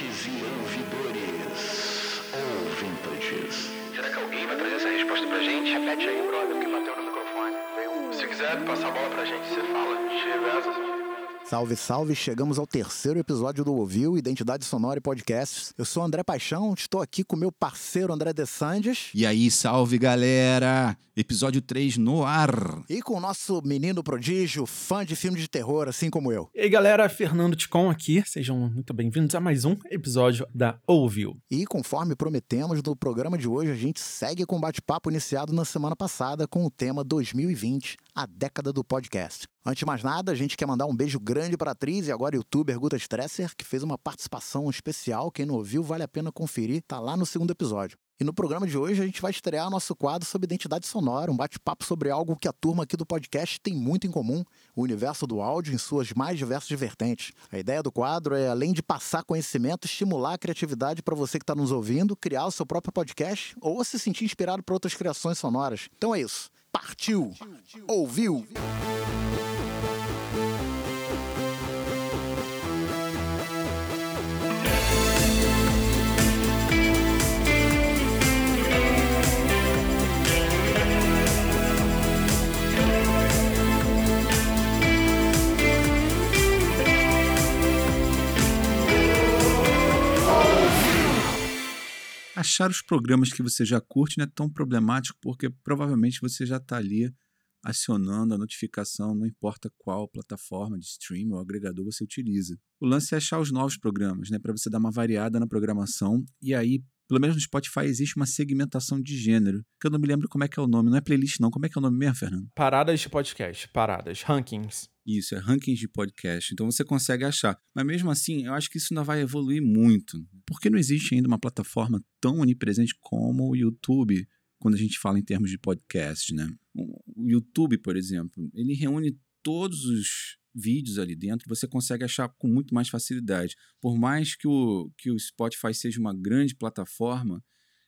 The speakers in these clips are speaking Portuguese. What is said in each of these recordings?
ouvintes e ouvidores, ouvintes. Será que alguém vai trazer essa resposta pra gente? Repete aí, brother, que bateu no microfone. Se quiser passar a bola pra gente, você fala. Diversas. Salve, salve! Chegamos ao terceiro episódio do Ouviu, Identidade Sonora e Podcasts. Eu sou André Paixão, estou aqui com meu parceiro André De Sandes. E aí, salve galera! Episódio 3 no ar. E com o nosso menino prodígio, fã de filme de terror, assim como eu. E aí, galera, Fernando Ticon aqui. Sejam muito bem-vindos a mais um episódio da Ouviu. E conforme prometemos no programa de hoje, a gente segue com o bate-papo iniciado na semana passada com o tema 2020, a década do podcast. Antes de mais nada, a gente quer mandar um beijo grande para a atriz e agora youtuber Guta Stresser, que fez uma participação especial. Quem não ouviu, vale a pena conferir, tá lá no segundo episódio. E no programa de hoje a gente vai estrear nosso quadro sobre identidade sonora, um bate-papo sobre algo que a turma aqui do podcast tem muito em comum, o universo do áudio em suas mais diversas vertentes. A ideia do quadro é, além de passar conhecimento, estimular a criatividade para você que está nos ouvindo, criar o seu próprio podcast ou se sentir inspirado por outras criações sonoras. Então é isso. Partiu! Ouviu? Achar os programas que você já curte não é tão problemático porque provavelmente você já está ali acionando a notificação, não importa qual plataforma de streaming ou agregador você utiliza. O lance é achar os novos programas, né, para você dar uma variada na programação e aí pelo menos no Spotify existe uma segmentação de gênero, que eu não me lembro como é que é o nome, não é playlist não, como é que é o nome mesmo, Fernando? Paradas de podcast, paradas, rankings. Isso, é rankings de podcast. Então você consegue achar. Mas mesmo assim, eu acho que isso ainda vai evoluir muito. Porque não existe ainda uma plataforma tão onipresente como o YouTube, quando a gente fala em termos de podcast, né? O YouTube, por exemplo, ele reúne todos os vídeos ali dentro, você consegue achar com muito mais facilidade. Por mais que o, que o Spotify seja uma grande plataforma,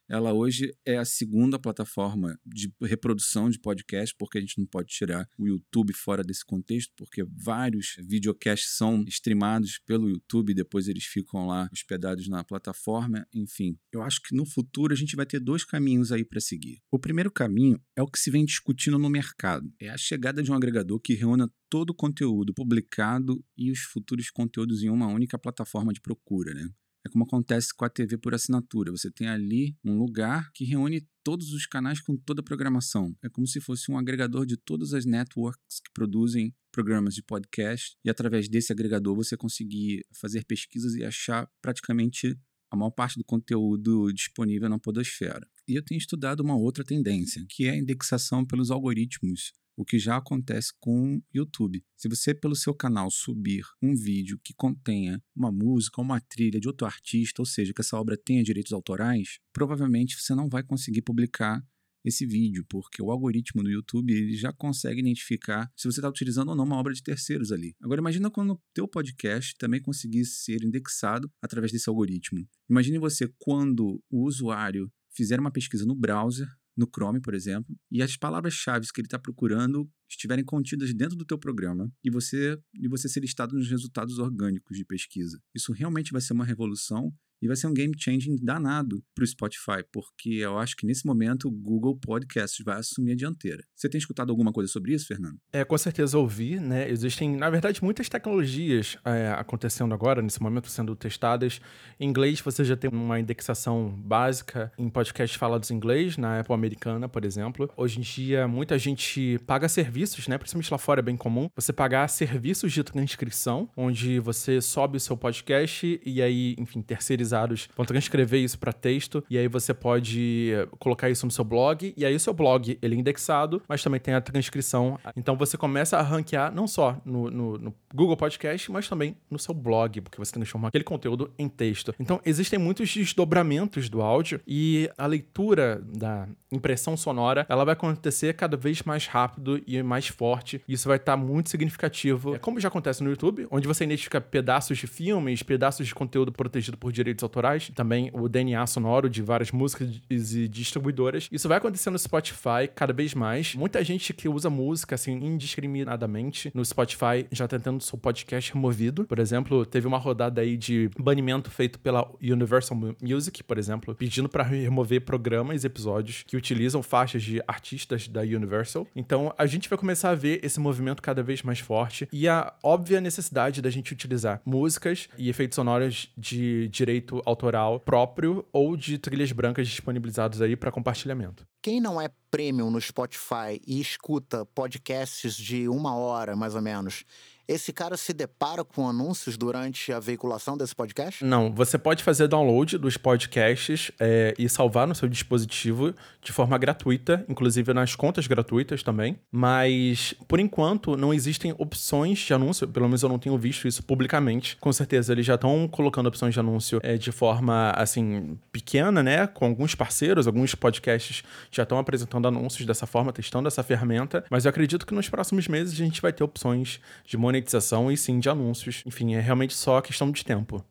ela hoje é a segunda plataforma de reprodução de podcast, porque a gente não pode tirar o YouTube fora desse contexto, porque vários videocasts são streamados pelo YouTube depois eles ficam lá hospedados na plataforma. Enfim, eu acho que no futuro a gente vai ter dois caminhos aí para seguir. O primeiro caminho é o que se vem discutindo no mercado: é a chegada de um agregador que reúna todo o conteúdo publicado e os futuros conteúdos em uma única plataforma de procura, né? É como acontece com a TV por assinatura. Você tem ali um lugar que reúne todos os canais com toda a programação. É como se fosse um agregador de todas as networks que produzem programas de podcast e através desse agregador você conseguir fazer pesquisas e achar praticamente a maior parte do conteúdo disponível na podosfera. E eu tenho estudado uma outra tendência, que é a indexação pelos algoritmos o que já acontece com o YouTube. Se você, pelo seu canal, subir um vídeo que contenha uma música ou uma trilha de outro artista, ou seja, que essa obra tenha direitos autorais, provavelmente você não vai conseguir publicar esse vídeo, porque o algoritmo do YouTube ele já consegue identificar se você está utilizando ou não uma obra de terceiros ali. Agora imagina quando o teu podcast também conseguisse ser indexado através desse algoritmo. Imagine você quando o usuário fizer uma pesquisa no browser no Chrome, por exemplo, e as palavras-chave que ele está procurando estiverem contidas dentro do teu programa e você e você ser listado nos resultados orgânicos de pesquisa. Isso realmente vai ser uma revolução e vai ser um game changing danado para o Spotify, porque eu acho que nesse momento o Google Podcasts vai assumir a dianteira. Você tem escutado alguma coisa sobre isso, Fernando? É, com certeza ouvi, né? Existem, na verdade, muitas tecnologias é, acontecendo agora, nesse momento, sendo testadas. Em inglês, você já tem uma indexação básica em podcasts falados em inglês, na Apple americana, por exemplo. Hoje em dia, muita gente paga serviços, né? Principalmente lá fora é bem comum. Você pagar serviços de transcrição, onde você sobe o seu podcast e aí, enfim, terceirizar vão transcrever isso para texto e aí você pode colocar isso no seu blog e aí o seu blog ele é indexado, mas também tem a transcrição. Então você começa a ranquear não só no, no, no Google Podcast, mas também no seu blog, porque você transforma aquele conteúdo em texto. Então existem muitos desdobramentos do áudio e a leitura da impressão sonora, ela vai acontecer cada vez mais rápido e mais forte. Isso vai estar tá muito significativo. É como já acontece no YouTube, onde você identifica pedaços de filmes, pedaços de conteúdo protegido por direitos autorais, também o DNA sonoro de várias músicas e distribuidoras. Isso vai acontecer no Spotify cada vez mais. Muita gente que usa música assim indiscriminadamente no Spotify já tá tendo seu podcast removido. Por exemplo, teve uma rodada aí de banimento feito pela Universal Music, por exemplo, pedindo para remover programas e episódios que utilizam faixas de artistas da Universal. Então, a gente vai começar a ver esse movimento cada vez mais forte e a óbvia necessidade da gente utilizar músicas e efeitos sonoros de direito autoral próprio ou de trilhas brancas disponibilizados aí para compartilhamento. Quem não é premium no Spotify e escuta podcasts de uma hora, mais ou menos, esse cara se depara com anúncios durante a veiculação desse podcast? Não, você pode fazer download dos podcasts é, e salvar no seu dispositivo de forma gratuita, inclusive nas contas gratuitas também. Mas, por enquanto, não existem opções de anúncio, pelo menos eu não tenho visto isso publicamente. Com certeza, eles já estão colocando opções de anúncio é, de forma, assim, pequena, né? Com alguns parceiros, alguns podcasts já estão apresentando anúncios dessa forma, testando essa ferramenta. Mas eu acredito que nos próximos meses a gente vai ter opções de monetização monetização e sim de anúncios. Enfim, é realmente só questão de tempo.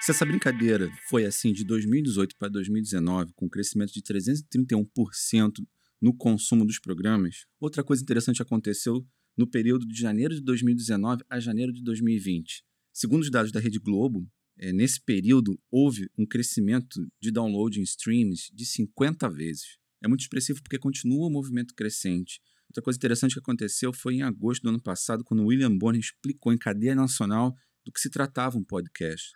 Se essa brincadeira foi assim de 2018 para 2019, com um crescimento de 331% no consumo dos programas, outra coisa interessante aconteceu no período de janeiro de 2019 a janeiro de 2020. Segundo os dados da Rede Globo, é, nesse período houve um crescimento de download em streams de 50 vezes. É muito expressivo porque continua o movimento crescente. Outra coisa interessante que aconteceu foi em agosto do ano passado, quando William Bonner explicou em cadeia nacional do que se tratava um podcast.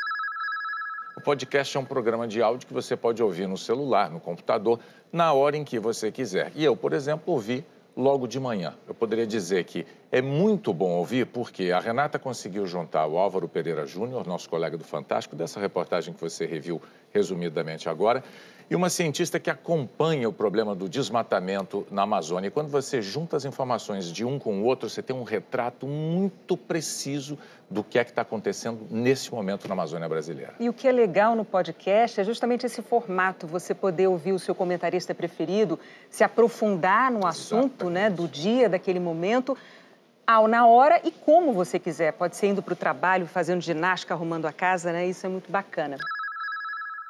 O podcast é um programa de áudio que você pode ouvir no celular, no computador, na hora em que você quiser. E eu, por exemplo, ouvi logo de manhã. Eu poderia dizer que é muito bom ouvir porque a Renata conseguiu juntar o Álvaro Pereira Júnior, nosso colega do Fantástico, dessa reportagem que você reviu resumidamente agora, e uma cientista que acompanha o problema do desmatamento na Amazônia. E quando você junta as informações de um com o outro, você tem um retrato muito preciso do que é que está acontecendo nesse momento na Amazônia brasileira. E o que é legal no podcast é justamente esse formato, você poder ouvir o seu comentarista preferido, se aprofundar no assunto né, do dia, daquele momento, ao na hora e como você quiser. Pode ser indo para o trabalho, fazendo ginástica, arrumando a casa, né? Isso é muito bacana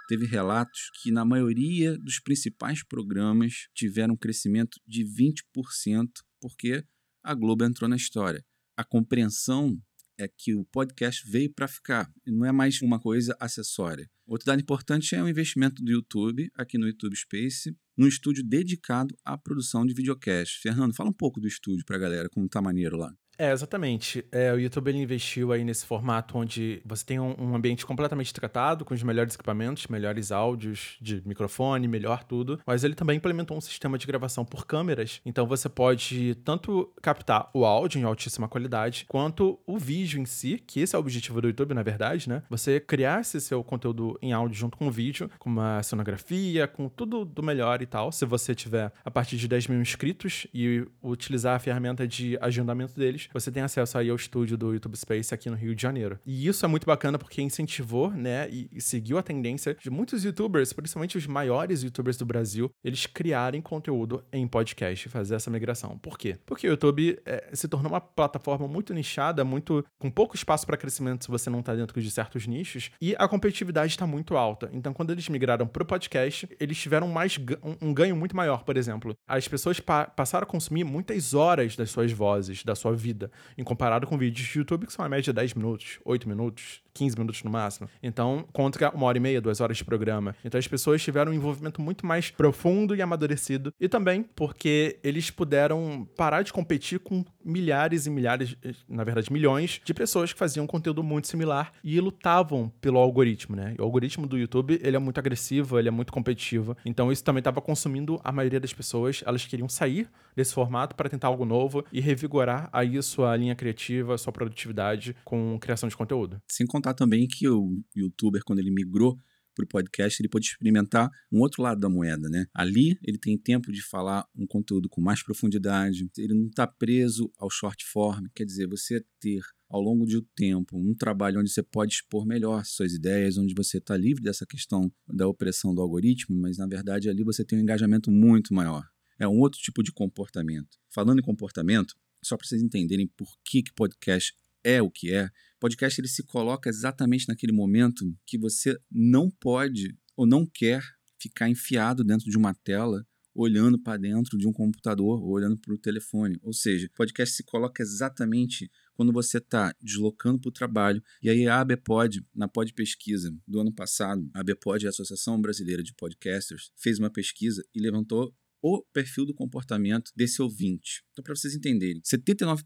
teve relatos que na maioria dos principais programas tiveram um crescimento de 20%, porque a Globo entrou na história. A compreensão é que o podcast veio para ficar, não é mais uma coisa acessória. Outro dado importante é o investimento do YouTube, aqui no YouTube Space, num estúdio dedicado à produção de videocast. Fernando, fala um pouco do estúdio para a galera, como tá maneiro lá. É, exatamente. É, o YouTube investiu aí nesse formato onde você tem um, um, ambiente completamente tratado, com os melhores equipamentos, melhores áudios de microfone, melhor tudo. Mas ele também implementou um sistema de gravação por câmeras. Então você pode tanto captar o áudio em altíssima qualidade, quanto o vídeo em si, que esse é o objetivo do YouTube, na verdade, né? Você criar esse seu conteúdo em áudio junto com o vídeo, com uma cenografia, com tudo do melhor e tal. Se você tiver a partir de 10 mil inscritos e utilizar a ferramenta de agendamento deles, você tem acesso aí ao estúdio do YouTube Space aqui no Rio de Janeiro. E isso é muito bacana porque incentivou, né, e, e seguiu a tendência de muitos YouTubers, principalmente os maiores YouTubers do Brasil, eles criarem conteúdo em podcast e fazer essa migração. Por quê? Porque o YouTube é, se tornou uma plataforma muito nichada, muito com pouco espaço para crescimento se você não está dentro de certos nichos, e a competitividade está muito alta. Então, quando eles migraram para o podcast, eles tiveram mais um, um ganho muito maior, por exemplo. As pessoas pa passaram a consumir muitas horas das suas vozes, da sua vida vida, em comparado com vídeos de YouTube que são a média 10 minutos, 8 minutos, 15 minutos no máximo. Então, contra uma hora e meia, duas horas de programa. Então, as pessoas tiveram um envolvimento muito mais profundo e amadurecido. E também porque eles puderam parar de competir com milhares e milhares, na verdade, milhões de pessoas que faziam conteúdo muito similar e lutavam pelo algoritmo, né? O algoritmo do YouTube, ele é muito agressivo, ele é muito competitivo. Então, isso também estava consumindo a maioria das pessoas. Elas queriam sair desse formato para tentar algo novo e revigorar aí sua linha criativa, sua produtividade com criação de conteúdo. Sem contar também que o youtuber, quando ele migrou para o podcast, ele pode experimentar um outro lado da moeda, né? Ali ele tem tempo de falar um conteúdo com mais profundidade, ele não está preso ao short form, quer dizer, você ter ao longo do tempo um trabalho onde você pode expor melhor suas ideias, onde você está livre dessa questão da opressão do algoritmo, mas na verdade ali você tem um engajamento muito maior. É um outro tipo de comportamento. Falando em comportamento, só para vocês entenderem por que, que podcast é o que é, podcast ele se coloca exatamente naquele momento que você não pode ou não quer ficar enfiado dentro de uma tela olhando para dentro de um computador ou olhando para o telefone. Ou seja, podcast se coloca exatamente quando você está deslocando para o trabalho. E aí a ABPOD, na Pod Pesquisa do ano passado, a ABPOD, a Associação Brasileira de Podcasters, fez uma pesquisa e levantou o perfil do comportamento desse ouvinte. Então, para vocês entenderem, 79%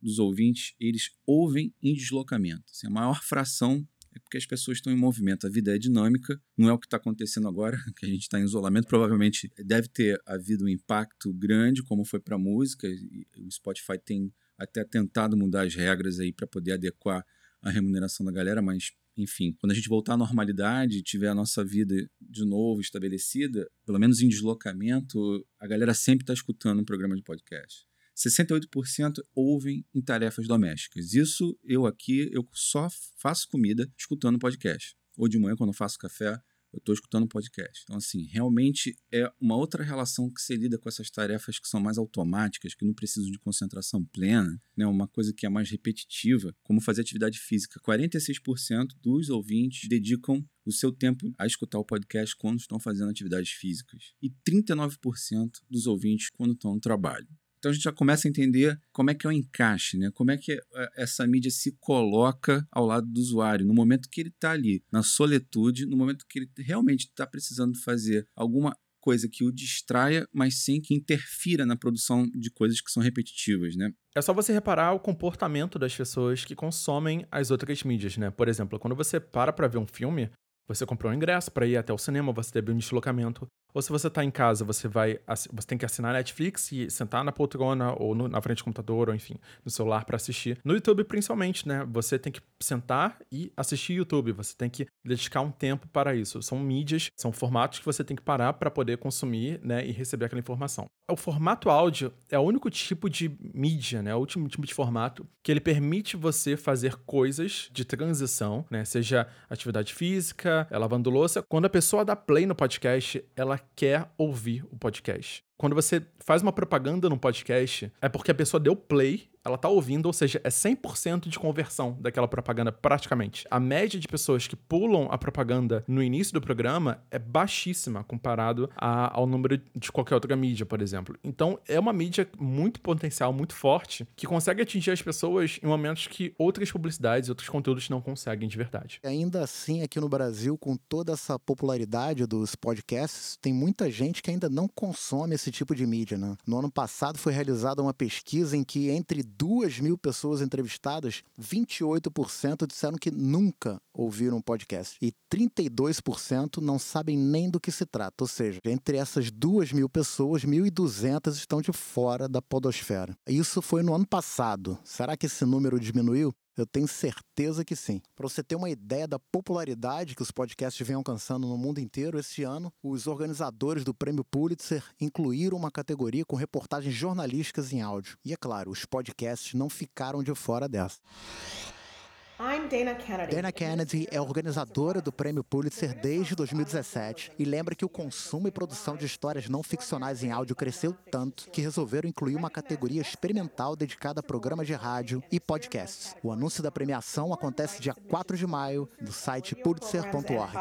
dos ouvintes, eles ouvem em deslocamento. Assim, a maior fração é porque as pessoas estão em movimento. A vida é dinâmica, não é o que está acontecendo agora, que a gente está em isolamento. Provavelmente deve ter havido um impacto grande, como foi para a música. o Spotify tem até tentado mudar as regras aí para poder adequar a remuneração da galera, mas enfim, quando a gente voltar à normalidade, tiver a nossa vida de novo estabelecida, pelo menos em deslocamento, a galera sempre está escutando um programa de podcast. 68% ouvem em tarefas domésticas. Isso eu aqui, eu só faço comida escutando podcast. Ou de manhã, quando eu faço café, eu estou escutando podcast. Então, assim, realmente é uma outra relação que se lida com essas tarefas que são mais automáticas, que não precisam de concentração plena, né? uma coisa que é mais repetitiva, como fazer atividade física. 46% dos ouvintes dedicam o seu tempo a escutar o podcast quando estão fazendo atividades físicas. E 39% dos ouvintes quando estão no trabalho. Então a gente já começa a entender como é que é o encaixe, né? como é que é, essa mídia se coloca ao lado do usuário, no momento que ele está ali, na soletude, no momento que ele realmente está precisando fazer alguma coisa que o distraia, mas sem que interfira na produção de coisas que são repetitivas, né? É só você reparar o comportamento das pessoas que consomem as outras mídias, né? Por exemplo, quando você para para ver um filme, você comprou um ingresso para ir até o cinema, você teve um deslocamento. Ou se você está em casa, você vai você tem que assinar Netflix e sentar na poltrona ou no, na frente do computador, ou enfim, no celular para assistir. No YouTube, principalmente, né? Você tem que sentar e assistir YouTube. Você tem que dedicar um tempo para isso. São mídias, são formatos que você tem que parar para poder consumir, né? E receber aquela informação. O formato áudio é o único tipo de mídia, né? O último tipo de formato que ele permite você fazer coisas de transição, né? Seja atividade física, lavando louça. Quando a pessoa dá play no podcast, ela quer ouvir o podcast. Quando você faz uma propaganda no podcast, é porque a pessoa deu play ela tá ouvindo, ou seja, é 100% de conversão daquela propaganda, praticamente. A média de pessoas que pulam a propaganda no início do programa é baixíssima comparado a, ao número de qualquer outra mídia, por exemplo. Então, é uma mídia muito potencial, muito forte, que consegue atingir as pessoas em momentos que outras publicidades, outros conteúdos não conseguem de verdade. Ainda assim, aqui no Brasil, com toda essa popularidade dos podcasts, tem muita gente que ainda não consome esse tipo de mídia, né? No ano passado foi realizada uma pesquisa em que entre duas mil pessoas entrevistadas, 28% disseram que nunca ouviram um podcast. E 32% não sabem nem do que se trata. Ou seja, entre essas duas mil pessoas, 1.200 estão de fora da podosfera. Isso foi no ano passado. Será que esse número diminuiu? Eu tenho certeza que sim. Para você ter uma ideia da popularidade que os podcasts vêm alcançando no mundo inteiro, esse ano, os organizadores do Prêmio Pulitzer incluíram uma categoria com reportagens jornalísticas em áudio. E é claro, os podcasts não ficaram de fora dessa. Dana Kennedy. Dana Kennedy é organizadora do Prêmio Pulitzer desde 2017 e lembra que o consumo e produção de histórias não ficcionais em áudio cresceu tanto que resolveram incluir uma categoria experimental dedicada a programas de rádio e podcasts. O anúncio da premiação acontece dia 4 de maio no site pulitzer.org.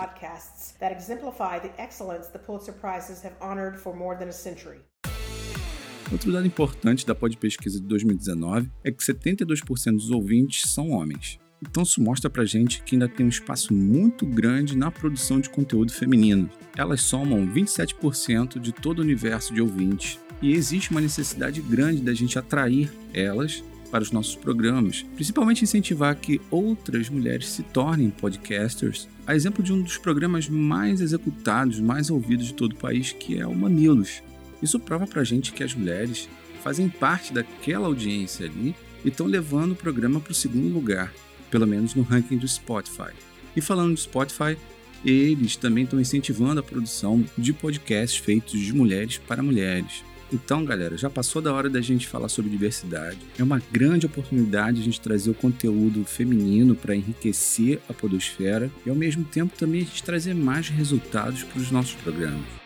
Outro dado importante da Pod Pesquisa de 2019 é que 72% dos ouvintes são homens. Então isso mostra pra gente que ainda tem um espaço muito grande na produção de conteúdo feminino. Elas somam 27% de todo o universo de ouvintes e existe uma necessidade grande da gente atrair elas para os nossos programas, principalmente incentivar que outras mulheres se tornem podcasters. A exemplo de um dos programas mais executados, mais ouvidos de todo o país, que é o Mamilos. Isso prova pra gente que as mulheres fazem parte daquela audiência ali e estão levando o programa para o segundo lugar pelo menos no ranking do Spotify. E falando de Spotify, eles também estão incentivando a produção de podcasts feitos de mulheres para mulheres. Então, galera, já passou da hora da gente falar sobre diversidade. É uma grande oportunidade a gente trazer o conteúdo feminino para enriquecer a podosfera e, ao mesmo tempo, também a gente trazer mais resultados para os nossos programas.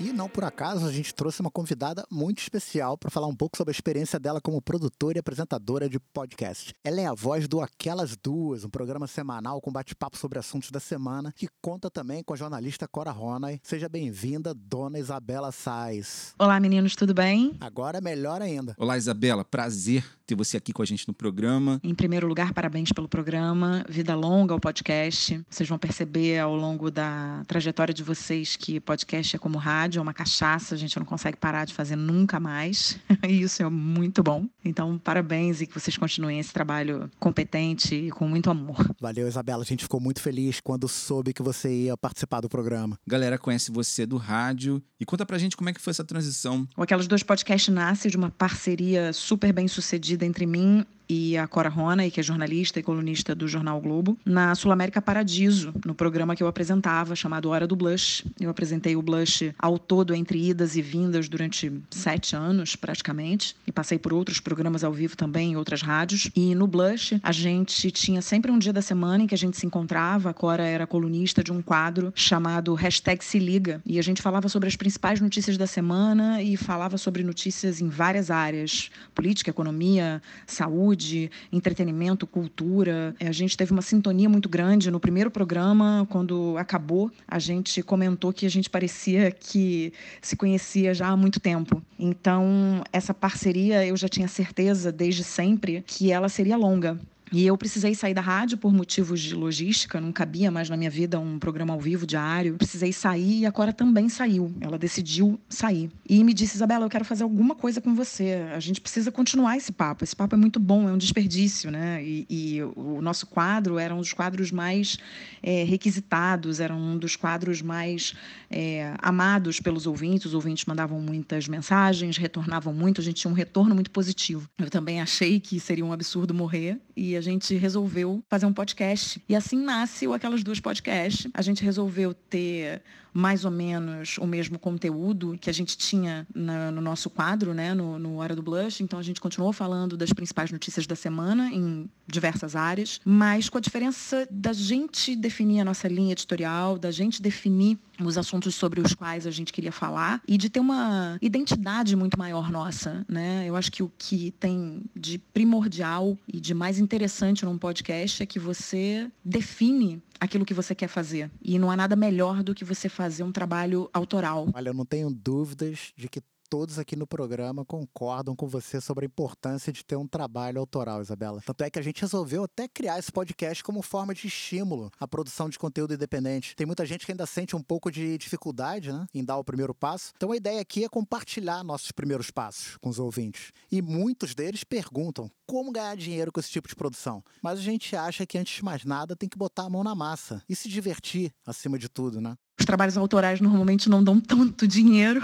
E não por acaso a gente trouxe uma convidada muito especial para falar um pouco sobre a experiência dela como produtora e apresentadora de podcast. Ela é a voz do Aquelas Duas, um programa semanal com bate-papo sobre assuntos da semana, que conta também com a jornalista Cora Ronay. Seja bem-vinda, dona Isabela Sais. Olá, meninos, tudo bem? Agora é melhor ainda. Olá, Isabela, prazer ter você aqui com a gente no programa. Em primeiro lugar, parabéns pelo programa. Vida longa ao podcast. Vocês vão perceber ao longo da trajetória de vocês que podcast é como rádio, é uma cachaça, a gente não consegue parar de fazer nunca mais. e isso é muito bom. Então, parabéns e que vocês continuem esse trabalho competente e com muito amor. Valeu, Isabela. A gente ficou muito feliz quando soube que você ia participar do programa. Galera conhece você do rádio e conta pra gente como é que foi essa transição. O Aquelas Duas Podcast nasce de uma parceria super bem sucedida entre mim e a Cora Rona, que é jornalista e colunista do Jornal Globo, na Sul América Paradiso, no programa que eu apresentava, chamado Hora do Blush. Eu apresentei o Blush ao todo, entre idas e vindas, durante sete anos, praticamente, e passei por outros programas ao vivo também, em outras rádios. E no Blush, a gente tinha sempre um dia da semana em que a gente se encontrava. A Cora era colunista de um quadro chamado Hashtag Se Liga, e a gente falava sobre as principais notícias da semana e falava sobre notícias em várias áreas: política, economia, saúde saúde, entretenimento, cultura. É, a gente teve uma sintonia muito grande no primeiro programa, quando acabou, a gente comentou que a gente parecia que se conhecia já há muito tempo. Então, essa parceria eu já tinha certeza desde sempre que ela seria longa. E eu precisei sair da rádio por motivos de logística, não cabia mais na minha vida um programa ao vivo diário. Precisei sair e a Cora também saiu. Ela decidiu sair. E me disse: Isabela, eu quero fazer alguma coisa com você. A gente precisa continuar esse papo. Esse papo é muito bom, é um desperdício, né? E, e o nosso quadro era um dos quadros mais é, requisitados, era um dos quadros mais é, amados pelos ouvintes. Os ouvintes mandavam muitas mensagens, retornavam muito, a gente tinha um retorno muito positivo. Eu também achei que seria um absurdo morrer e a gente resolveu fazer um podcast. E assim nasce Aquelas Duas Podcast. A gente resolveu ter mais ou menos o mesmo conteúdo que a gente tinha na, no nosso quadro, né, no, no Hora do Blush. Então a gente continuou falando das principais notícias da semana em diversas áreas, mas com a diferença da gente definir a nossa linha editorial, da gente definir os assuntos sobre os quais a gente queria falar e de ter uma identidade muito maior nossa, né? Eu acho que o que tem de primordial e de mais interessante num podcast é que você define aquilo que você quer fazer. E não há nada melhor do que você fazer um trabalho autoral. Olha, eu não tenho dúvidas de que todos aqui no programa concordam com você sobre a importância de ter um trabalho autoral, Isabela. Tanto é que a gente resolveu até criar esse podcast como forma de estímulo à produção de conteúdo independente. Tem muita gente que ainda sente um pouco de dificuldade né, em dar o primeiro passo. Então a ideia aqui é compartilhar nossos primeiros passos com os ouvintes. E muitos deles perguntam como ganhar dinheiro com esse tipo de produção. Mas a gente acha que antes de mais nada tem que botar a mão na massa e se divertir acima de tudo, né? Os trabalhos autorais normalmente não dão tanto dinheiro.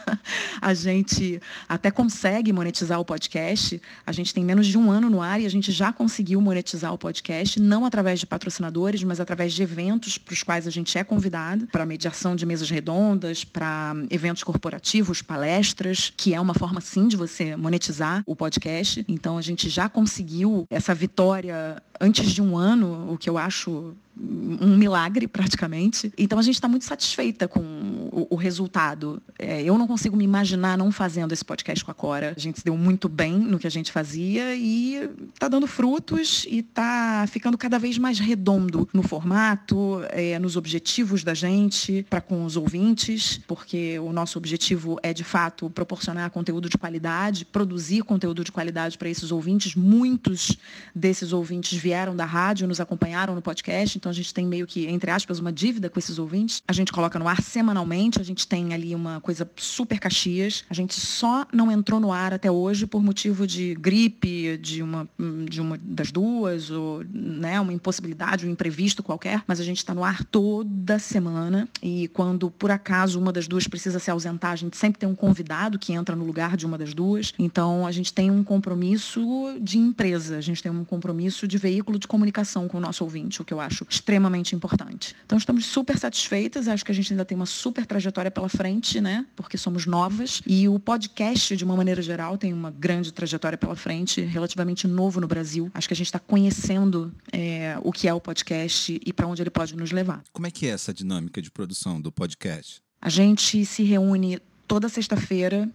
a gente até consegue monetizar o podcast. A gente tem menos de um ano no ar e a gente já conseguiu monetizar o podcast, não através de patrocinadores, mas através de eventos para os quais a gente é convidado, para mediação de mesas redondas, para eventos corporativos, palestras, que é uma forma sim de você monetizar o podcast. Então a gente já conseguiu essa vitória antes de um ano, o que eu acho um milagre praticamente. Então a gente está muito satisfeita com o, o resultado. É, eu não consigo me imaginar não fazendo esse podcast com a Cora. A gente se deu muito bem no que a gente fazia e está dando frutos e está ficando cada vez mais redondo no formato, é, nos objetivos da gente para com os ouvintes, porque o nosso objetivo é de fato proporcionar conteúdo de qualidade, produzir conteúdo de qualidade para esses ouvintes. Muitos desses ouvintes vieram da rádio, nos acompanharam no podcast, então a gente tem meio que, entre aspas, uma dívida com esses ouvintes. A gente coloca no ar semanalmente, a gente tem ali uma coisa super caxias. A gente só não entrou no ar até hoje por motivo de gripe, de uma, de uma das duas, ou né, uma impossibilidade, um imprevisto qualquer, mas a gente está no ar toda semana e quando por acaso uma das duas precisa se ausentar, a gente sempre tem um convidado que entra no lugar de uma das duas. Então a gente tem um compromisso de empresa, a gente tem um compromisso de veículo de comunicação com o nosso ouvinte, o que eu acho extremamente importante. Então estamos super satisfeitas, acho que a gente ainda tem uma super trajetória pela frente, né? Porque somos novas e o podcast, de uma maneira geral, tem uma grande trajetória pela frente, relativamente novo no Brasil. Acho que a gente está conhecendo é, o que é o podcast e para onde ele pode nos levar. Como é que é essa dinâmica de produção do podcast? A gente se reúne toda sexta-feira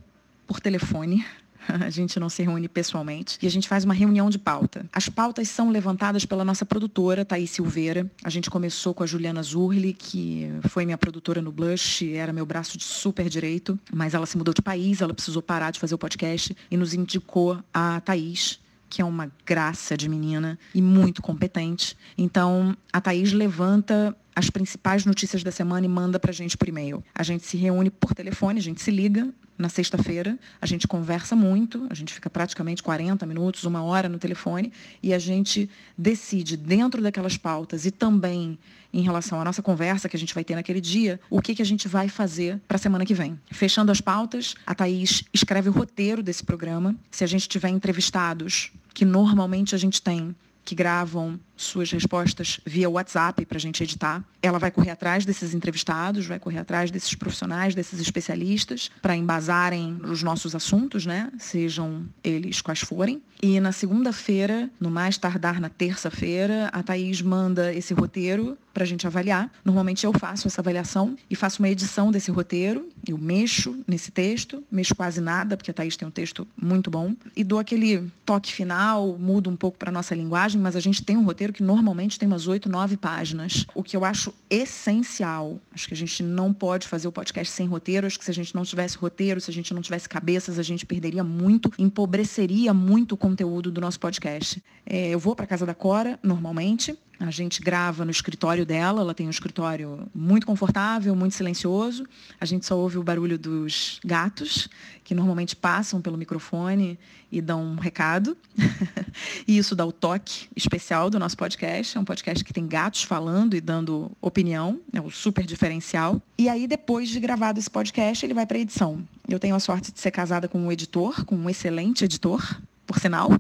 por telefone. A gente não se reúne pessoalmente e a gente faz uma reunião de pauta. As pautas são levantadas pela nossa produtora, Thaís Silveira. A gente começou com a Juliana Zurli, que foi minha produtora no Blush, era meu braço de super direito, mas ela se mudou de país, ela precisou parar de fazer o podcast e nos indicou a Thaís, que é uma graça de menina e muito competente. Então, a Thaís levanta as principais notícias da semana e manda para a gente por e-mail. A gente se reúne por telefone, a gente se liga na sexta-feira, a gente conversa muito, a gente fica praticamente 40 minutos, uma hora no telefone, e a gente decide, dentro daquelas pautas e também em relação à nossa conversa que a gente vai ter naquele dia, o que, que a gente vai fazer para a semana que vem. Fechando as pautas, a Thaís escreve o roteiro desse programa. Se a gente tiver entrevistados, que normalmente a gente tem, que gravam suas respostas via WhatsApp para a gente editar. Ela vai correr atrás desses entrevistados, vai correr atrás desses profissionais, desses especialistas, para embasarem os nossos assuntos, né? Sejam eles quais forem. E na segunda-feira, no mais tardar na terça-feira, a Thaís manda esse roteiro para a gente avaliar. Normalmente eu faço essa avaliação e faço uma edição desse roteiro. Eu mexo nesse texto, mexo quase nada, porque a Thaís tem um texto muito bom, e dou aquele toque final, mudo um pouco para nossa linguagem, mas a gente tem um roteiro que normalmente tem umas oito, nove páginas. O que eu acho essencial, acho que a gente não pode fazer o podcast sem roteiro, acho que se a gente não tivesse roteiro, se a gente não tivesse cabeças, a gente perderia muito, empobreceria muito o conteúdo do nosso podcast. É, eu vou para casa da Cora, normalmente, a gente grava no escritório dela, ela tem um escritório muito confortável, muito silencioso. A gente só ouve o barulho dos gatos, que normalmente passam pelo microfone e dão um recado. e isso dá o toque especial do nosso podcast. É um podcast que tem gatos falando e dando opinião, é o super diferencial. E aí, depois de gravado esse podcast, ele vai para edição. Eu tenho a sorte de ser casada com um editor, com um excelente editor, por sinal.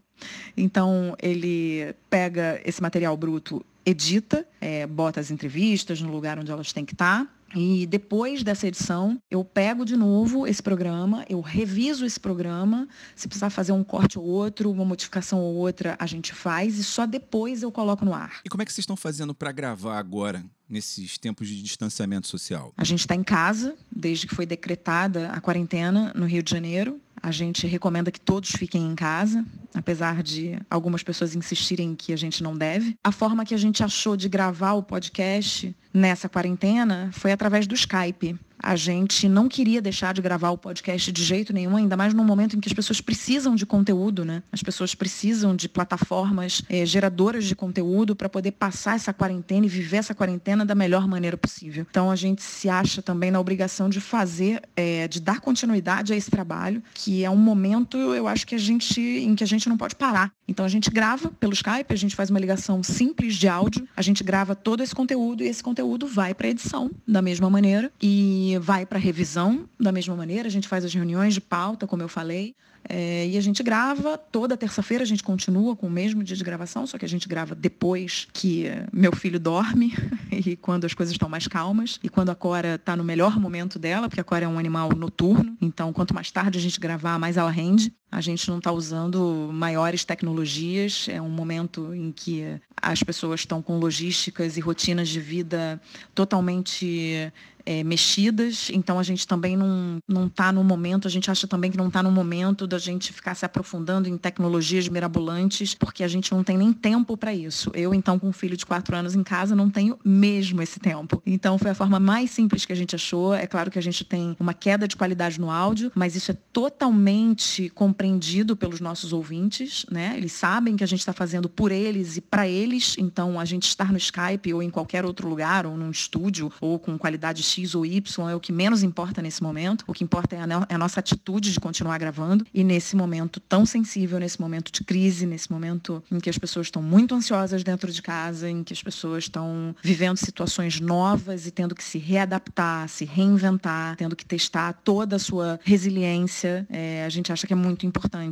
Então, ele pega esse material bruto, edita, é, bota as entrevistas no lugar onde elas têm que estar. E depois dessa edição, eu pego de novo esse programa, eu reviso esse programa. Se precisar fazer um corte ou outro, uma modificação ou outra, a gente faz e só depois eu coloco no ar. E como é que vocês estão fazendo para gravar agora, nesses tempos de distanciamento social? A gente está em casa, desde que foi decretada a quarentena no Rio de Janeiro. A gente recomenda que todos fiquem em casa, apesar de algumas pessoas insistirem que a gente não deve. A forma que a gente achou de gravar o podcast nessa quarentena foi através do Skype. A gente não queria deixar de gravar o podcast de jeito nenhum, ainda mais num momento em que as pessoas precisam de conteúdo, né? As pessoas precisam de plataformas é, geradoras de conteúdo para poder passar essa quarentena e viver essa quarentena da melhor maneira possível. Então a gente se acha também na obrigação de fazer, é, de dar continuidade a esse trabalho, que é um momento, eu acho que a gente, em que a gente não pode parar. Então a gente grava pelo Skype, a gente faz uma ligação simples de áudio, a gente grava todo esse conteúdo e esse conteúdo vai para edição da mesma maneira e vai para revisão da mesma maneira, a gente faz as reuniões de pauta, como eu falei, é, e a gente grava, toda terça-feira a gente continua com o mesmo dia de gravação, só que a gente grava depois que meu filho dorme e quando as coisas estão mais calmas e quando a Cora está no melhor momento dela, porque a Cora é um animal noturno, então quanto mais tarde a gente gravar, mais ela rende. A gente não está usando maiores tecnologias, é um momento em que as pessoas estão com logísticas e rotinas de vida totalmente é, mexidas, então a gente também não está no momento, a gente acha também que não está no momento da gente ficar se aprofundando em tecnologias mirabolantes, porque a gente não tem nem tempo para isso. Eu, então, com um filho de quatro anos em casa, não tenho mesmo esse tempo. Então, foi a forma mais simples que a gente achou. É claro que a gente tem uma queda de qualidade no áudio, mas isso é totalmente compreendido pelos nossos ouvintes, né? Eles sabem que a gente está fazendo por eles e para eles, então a gente estar no Skype ou em qualquer outro lugar, ou num estúdio, ou com qualidade X ou Y é o que menos importa nesse momento. O que importa é a, é a nossa atitude de continuar gravando. E nesse momento tão sensível, nesse momento de crise, nesse momento em que as pessoas estão muito ansiosas dentro de casa, em que as pessoas estão vivendo situações novas e tendo que se readaptar, se reinventar, tendo que testar toda a sua resiliência, é, a gente acha que é muito importante estar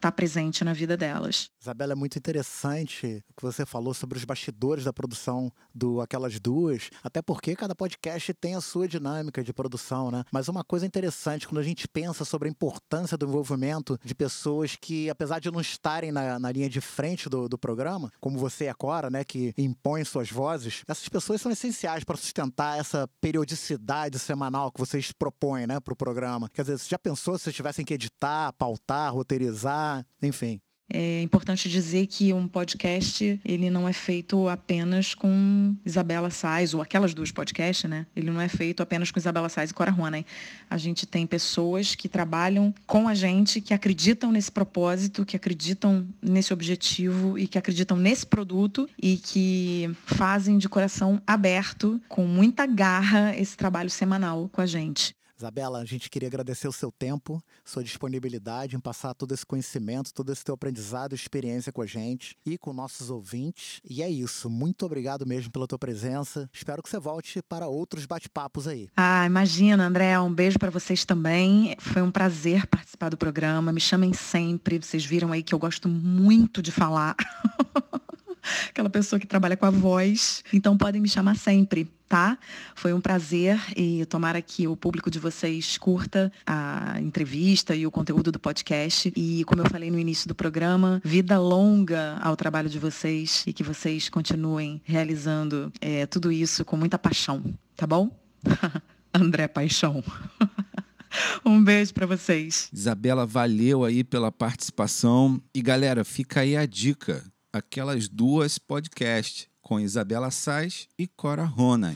tá presente na vida delas. Isabela, é muito interessante o que você falou sobre os bastidores da produção do Aquelas Duas, até porque cada podcast tem a sua dinâmica de produção, né? Mas uma coisa interessante, quando a gente pensa sobre a importância do envolvimento de pessoas que, apesar de não estarem na, na linha de frente do, do programa, como você e a Cora, né, que impõem suas vozes, essas pessoas são essenciais para sustentar essa periodicidade semanal que vocês propõem, né, para o programa. Quer dizer, você já pensou se vocês tivessem que editar, pautar, roteirizar, enfim? É importante dizer que um podcast, ele não é feito apenas com Isabela Sais, ou aquelas duas podcasts, né? Ele não é feito apenas com Isabela Sais e Cora Ronay. A gente tem pessoas que trabalham com a gente, que acreditam nesse propósito, que acreditam nesse objetivo e que acreditam nesse produto e que fazem de coração aberto, com muita garra, esse trabalho semanal com a gente. Isabela, a gente queria agradecer o seu tempo, sua disponibilidade em passar todo esse conhecimento, todo esse teu aprendizado e experiência com a gente e com nossos ouvintes. E é isso. Muito obrigado mesmo pela tua presença. Espero que você volte para outros bate-papos aí. Ah, imagina, André. Um beijo para vocês também. Foi um prazer participar do programa. Me chamem sempre. Vocês viram aí que eu gosto muito de falar. Aquela pessoa que trabalha com a voz. Então podem me chamar sempre tá? Foi um prazer e tomara que o público de vocês curta a entrevista e o conteúdo do podcast. E como eu falei no início do programa, vida longa ao trabalho de vocês e que vocês continuem realizando é, tudo isso com muita paixão, tá bom? André Paixão. Um beijo para vocês. Isabela, valeu aí pela participação. E galera, fica aí a dica: aquelas duas podcasts com Isabela Sais e Cora Ronan.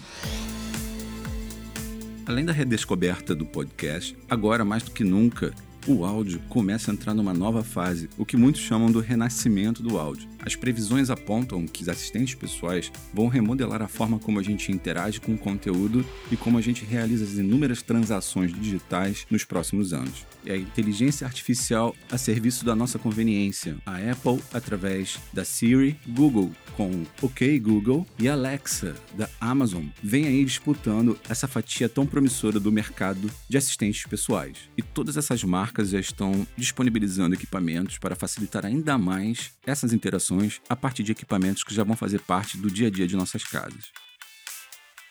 Além da redescoberta do podcast, agora mais do que nunca, o áudio começa a entrar numa nova fase, o que muitos chamam do renascimento do áudio. As previsões apontam que os assistentes pessoais vão remodelar a forma como a gente interage com o conteúdo e como a gente realiza as inúmeras transações digitais nos próximos anos e a inteligência artificial a serviço da nossa conveniência. A Apple através da Siri, Google com OK Google e Alexa da Amazon vem aí disputando essa fatia tão promissora do mercado de assistentes pessoais. E todas essas marcas já estão disponibilizando equipamentos para facilitar ainda mais essas interações a partir de equipamentos que já vão fazer parte do dia a dia de nossas casas.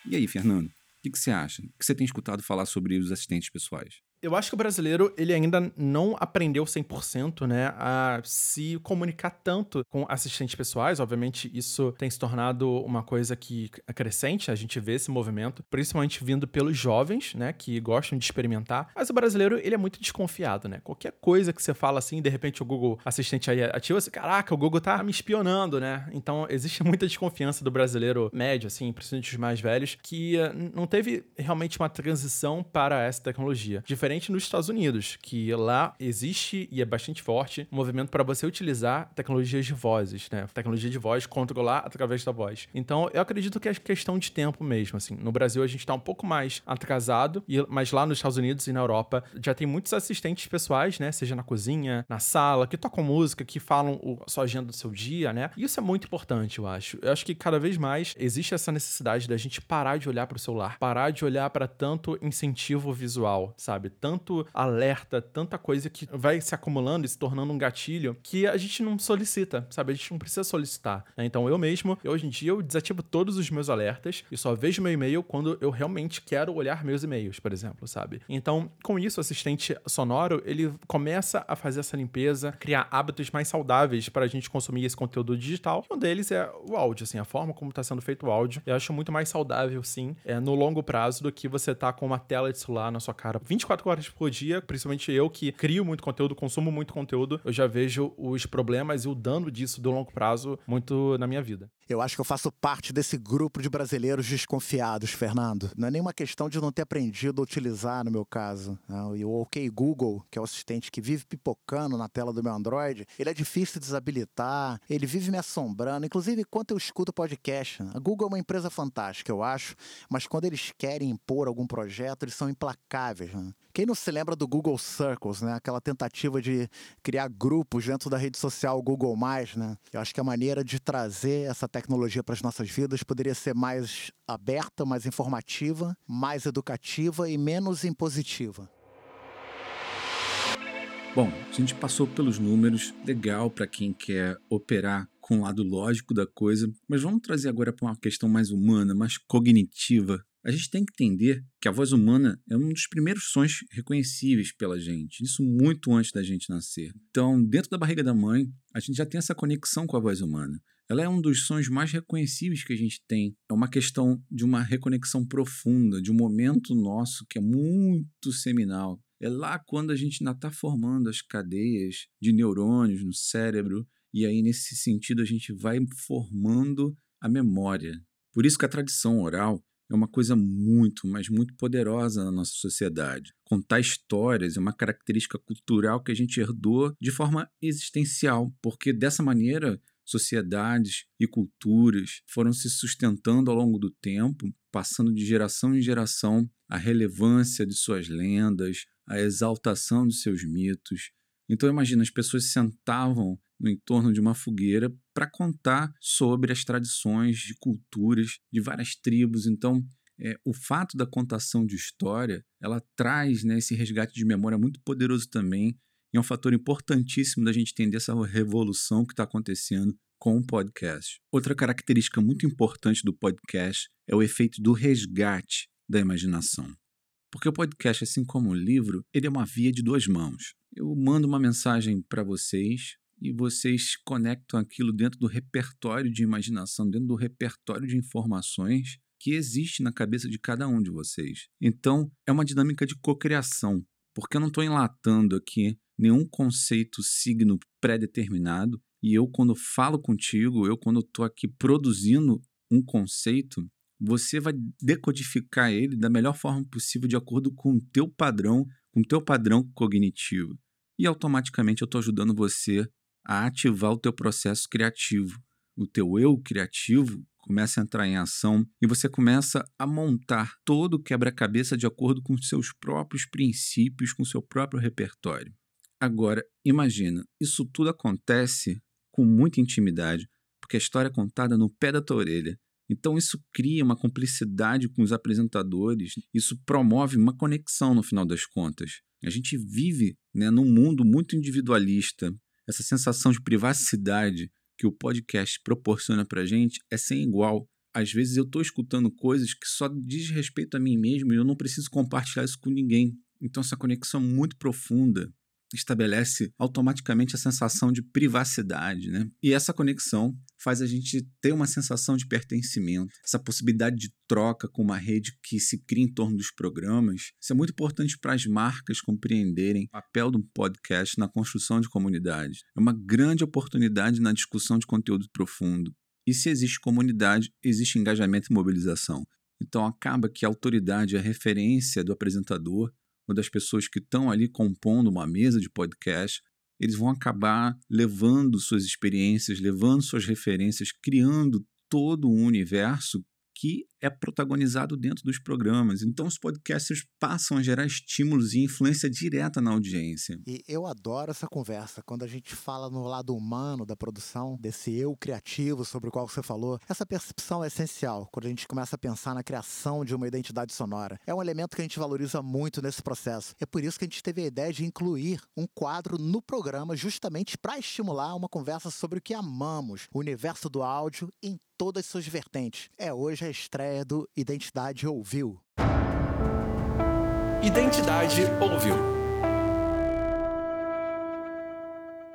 E aí, Fernando? O que, que você acha? O que você tem escutado falar sobre os assistentes pessoais? Eu acho que o brasileiro, ele ainda não aprendeu 100%, né, a se comunicar tanto com assistentes pessoais. Obviamente, isso tem se tornado uma coisa que é crescente, a gente vê esse movimento, principalmente vindo pelos jovens, né, que gostam de experimentar. Mas o brasileiro, ele é muito desconfiado, né? Qualquer coisa que você fala assim, de repente o Google Assistente aí ativa, você, caraca, o Google tá me espionando, né? Então, existe muita desconfiança do brasileiro médio, assim, principalmente os mais velhos, que eh, não teve realmente uma transição para essa tecnologia. Diferente diferente nos Estados Unidos, que lá existe e é bastante forte um movimento para você utilizar tecnologias de vozes, né? Tecnologia de voz, controlar através da voz. Então, eu acredito que é questão de tempo mesmo, assim. No Brasil, a gente está um pouco mais atrasado, mas lá nos Estados Unidos e na Europa já tem muitos assistentes pessoais, né? Seja na cozinha, na sala, que tocam música, que falam a sua agenda do seu dia, né? E isso é muito importante, eu acho. Eu acho que cada vez mais existe essa necessidade da gente parar de olhar para o celular, parar de olhar para tanto incentivo visual, sabe? Tanto alerta, tanta coisa que vai se acumulando e se tornando um gatilho que a gente não solicita, sabe? A gente não precisa solicitar. Né? Então eu mesmo, hoje em dia, eu desativo todos os meus alertas e só vejo meu e-mail quando eu realmente quero olhar meus e-mails, por exemplo, sabe? Então, com isso, o assistente sonoro, ele começa a fazer essa limpeza, criar hábitos mais saudáveis para a gente consumir esse conteúdo digital. E um deles é o áudio, assim, a forma como está sendo feito o áudio. Eu acho muito mais saudável, sim, é, no longo prazo do que você tá com uma tela de celular na sua cara 24 horas por dia, principalmente eu que crio muito conteúdo, consumo muito conteúdo, eu já vejo os problemas e o dano disso do longo prazo muito na minha vida. Eu acho que eu faço parte desse grupo de brasileiros desconfiados, Fernando. Não é nenhuma questão de não ter aprendido a utilizar, no meu caso. E o OK Google, que é o assistente que vive pipocando na tela do meu Android, ele é difícil de desabilitar, ele vive me assombrando. Inclusive, enquanto eu escuto podcast, a Google é uma empresa fantástica, eu acho, mas quando eles querem impor algum projeto, eles são implacáveis. Né? Quem não se lembra do Google Circles, né? Aquela tentativa de criar grupos dentro da rede social Google+, né? Eu acho que a maneira de trazer essa tecnologia para as nossas vidas poderia ser mais aberta, mais informativa, mais educativa e menos impositiva. Bom, a gente passou pelos números, legal para quem quer operar com o lado lógico da coisa, mas vamos trazer agora para uma questão mais humana, mais cognitiva. A gente tem que entender que a voz humana é um dos primeiros sons reconhecíveis pela gente, isso muito antes da gente nascer. Então, dentro da barriga da mãe, a gente já tem essa conexão com a voz humana. Ela é um dos sons mais reconhecíveis que a gente tem. É uma questão de uma reconexão profunda, de um momento nosso que é muito seminal. É lá quando a gente ainda está formando as cadeias de neurônios no cérebro, e aí, nesse sentido, a gente vai formando a memória. Por isso que a tradição oral é uma coisa muito, mas muito poderosa na nossa sociedade. Contar histórias é uma característica cultural que a gente herdou de forma existencial, porque dessa maneira sociedades e culturas foram se sustentando ao longo do tempo, passando de geração em geração a relevância de suas lendas, a exaltação de seus mitos. Então imagina, as pessoas sentavam no entorno de uma fogueira para contar sobre as tradições de culturas de várias tribos. Então, é, o fato da contação de história, ela traz né, esse resgate de memória muito poderoso também e é um fator importantíssimo da gente entender essa revolução que está acontecendo com o podcast. Outra característica muito importante do podcast é o efeito do resgate da imaginação. Porque o podcast, assim como o livro, ele é uma via de duas mãos. Eu mando uma mensagem para vocês, e vocês conectam aquilo dentro do repertório de imaginação, dentro do repertório de informações que existe na cabeça de cada um de vocês. Então, é uma dinâmica de cocriação, porque eu não estou enlatando aqui nenhum conceito, signo pré-determinado, e eu, quando falo contigo, eu, quando estou aqui produzindo um conceito, você vai decodificar ele da melhor forma possível de acordo com o teu padrão, com o teu padrão cognitivo. E automaticamente eu estou ajudando você a ativar o teu processo criativo. O teu eu criativo começa a entrar em ação e você começa a montar todo o quebra-cabeça de acordo com seus próprios princípios, com seu próprio repertório. Agora, imagina, isso tudo acontece com muita intimidade, porque a história é contada no pé da tua orelha. Então, isso cria uma cumplicidade com os apresentadores, isso promove uma conexão no final das contas. A gente vive né, num mundo muito individualista, essa sensação de privacidade que o podcast proporciona para gente é sem igual. Às vezes eu estou escutando coisas que só diz respeito a mim mesmo e eu não preciso compartilhar isso com ninguém. Então, essa conexão muito profunda estabelece automaticamente a sensação de privacidade, né? E essa conexão faz a gente ter uma sensação de pertencimento, essa possibilidade de troca com uma rede que se cria em torno dos programas. Isso é muito importante para as marcas compreenderem o papel do podcast na construção de comunidades. É uma grande oportunidade na discussão de conteúdo profundo. E se existe comunidade, existe engajamento e mobilização. Então acaba que a autoridade, a referência do apresentador ou das pessoas que estão ali compondo uma mesa de podcast, eles vão acabar levando suas experiências, levando suas referências, criando todo um universo que é protagonizado dentro dos programas. Então, os podcasters passam a gerar estímulos e influência direta na audiência. E eu adoro essa conversa, quando a gente fala no lado humano da produção, desse eu criativo sobre o qual você falou. Essa percepção é essencial quando a gente começa a pensar na criação de uma identidade sonora. É um elemento que a gente valoriza muito nesse processo. É por isso que a gente teve a ideia de incluir um quadro no programa justamente para estimular uma conversa sobre o que amamos, o universo do áudio em todas suas vertentes. É hoje a estreia é do Identidade Ouviu. Identidade Ouviu.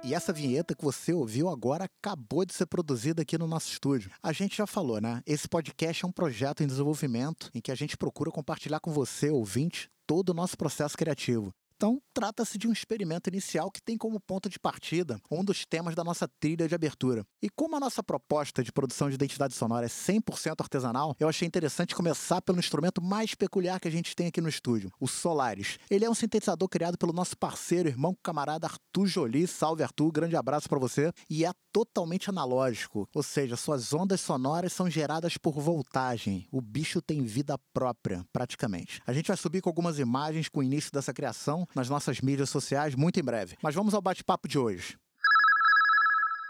E essa vinheta que você ouviu agora acabou de ser produzida aqui no nosso estúdio. A gente já falou, né? Esse podcast é um projeto em desenvolvimento em que a gente procura compartilhar com você, ouvinte, todo o nosso processo criativo. Então, trata-se de um experimento inicial que tem como ponto de partida um dos temas da nossa trilha de abertura. E como a nossa proposta de produção de identidade sonora é 100% artesanal, eu achei interessante começar pelo instrumento mais peculiar que a gente tem aqui no estúdio, o Solaris. Ele é um sintetizador criado pelo nosso parceiro, irmão camarada Arthur Jolie. Salve Arthur, grande abraço para você. E é totalmente analógico, ou seja, suas ondas sonoras são geradas por voltagem. O bicho tem vida própria, praticamente. A gente vai subir com algumas imagens com o início dessa criação nas nossas mídias sociais muito em breve. Mas vamos ao bate-papo de hoje.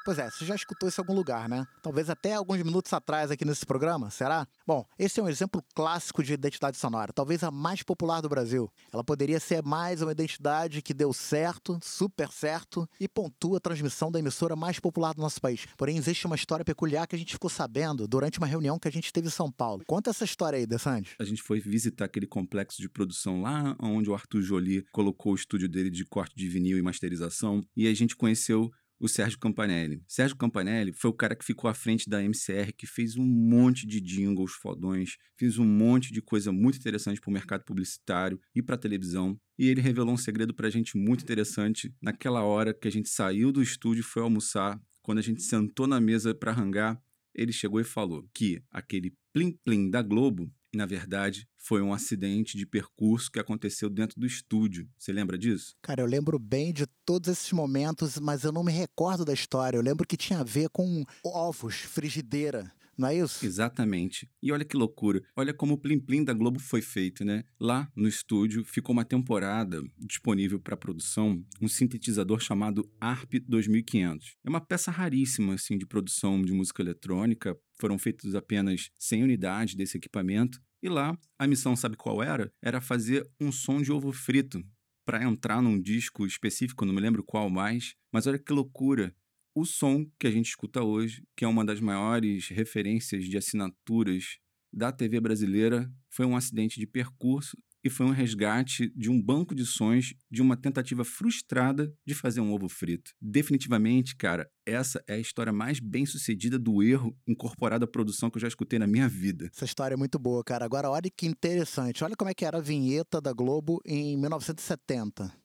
Pois é, você já escutou isso em algum lugar, né? Talvez até alguns minutos atrás aqui nesse programa, será? Bom, esse é um exemplo clássico de identidade sonora, talvez a mais popular do Brasil. Ela poderia ser mais uma identidade que deu certo, super certo, e pontua a transmissão da emissora mais popular do nosso país. Porém, existe uma história peculiar que a gente ficou sabendo durante uma reunião que a gente teve em São Paulo. Conta essa história aí, Dessandes. A gente foi visitar aquele complexo de produção lá onde o Arthur Jolie colocou o estúdio dele de corte de vinil e masterização, e a gente conheceu o Sérgio Campanelli. Sérgio Campanelli foi o cara que ficou à frente da MCR, que fez um monte de jingles fodões, fez um monte de coisa muito interessante para o mercado publicitário e para televisão. E ele revelou um segredo para a gente muito interessante naquela hora que a gente saiu do estúdio e foi almoçar. Quando a gente sentou na mesa para rangar, ele chegou e falou que aquele plim-plim da Globo na verdade, foi um acidente de percurso que aconteceu dentro do estúdio. Você lembra disso? Cara, eu lembro bem de todos esses momentos, mas eu não me recordo da história. Eu lembro que tinha a ver com ovos, frigideira. Não é isso? Exatamente. E olha que loucura. Olha como o Plim Plim da Globo foi feito, né? Lá no estúdio ficou uma temporada disponível para produção, um sintetizador chamado ARP 2500. É uma peça raríssima assim de produção de música eletrônica. Foram feitas apenas 100 unidades desse equipamento. E lá, a missão sabe qual era? Era fazer um som de ovo frito para entrar num disco específico, não me lembro qual mais, mas olha que loucura o som que a gente escuta hoje, que é uma das maiores referências de assinaturas da TV brasileira, foi um acidente de percurso e foi um resgate de um banco de sons de uma tentativa frustrada de fazer um ovo frito. Definitivamente, cara, essa é a história mais bem sucedida do erro incorporado à produção que eu já escutei na minha vida. Essa história é muito boa, cara. Agora, olha que interessante. Olha como é que era a vinheta da Globo em 1970.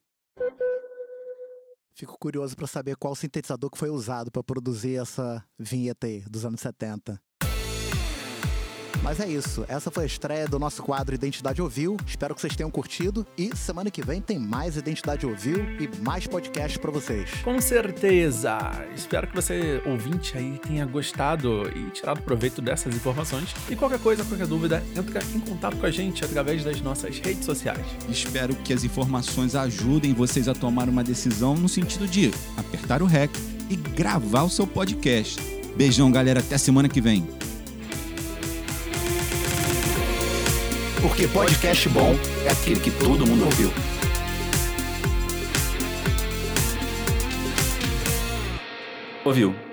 Fico curioso para saber qual sintetizador que foi usado para produzir essa vinheta aí dos anos 70. Mas é isso. Essa foi a estreia do nosso quadro Identidade Ouviu. Espero que vocês tenham curtido. E semana que vem tem mais Identidade Ouviu e mais podcast para vocês. Com certeza! Espero que você, ouvinte aí, tenha gostado e tirado proveito dessas informações. E qualquer coisa, qualquer dúvida, entra em contato com a gente através das nossas redes sociais. Espero que as informações ajudem vocês a tomar uma decisão no sentido de apertar o REC e gravar o seu podcast. Beijão, galera. Até semana que vem. Porque podcast bom é aquele que todo mundo ouviu. Ouviu?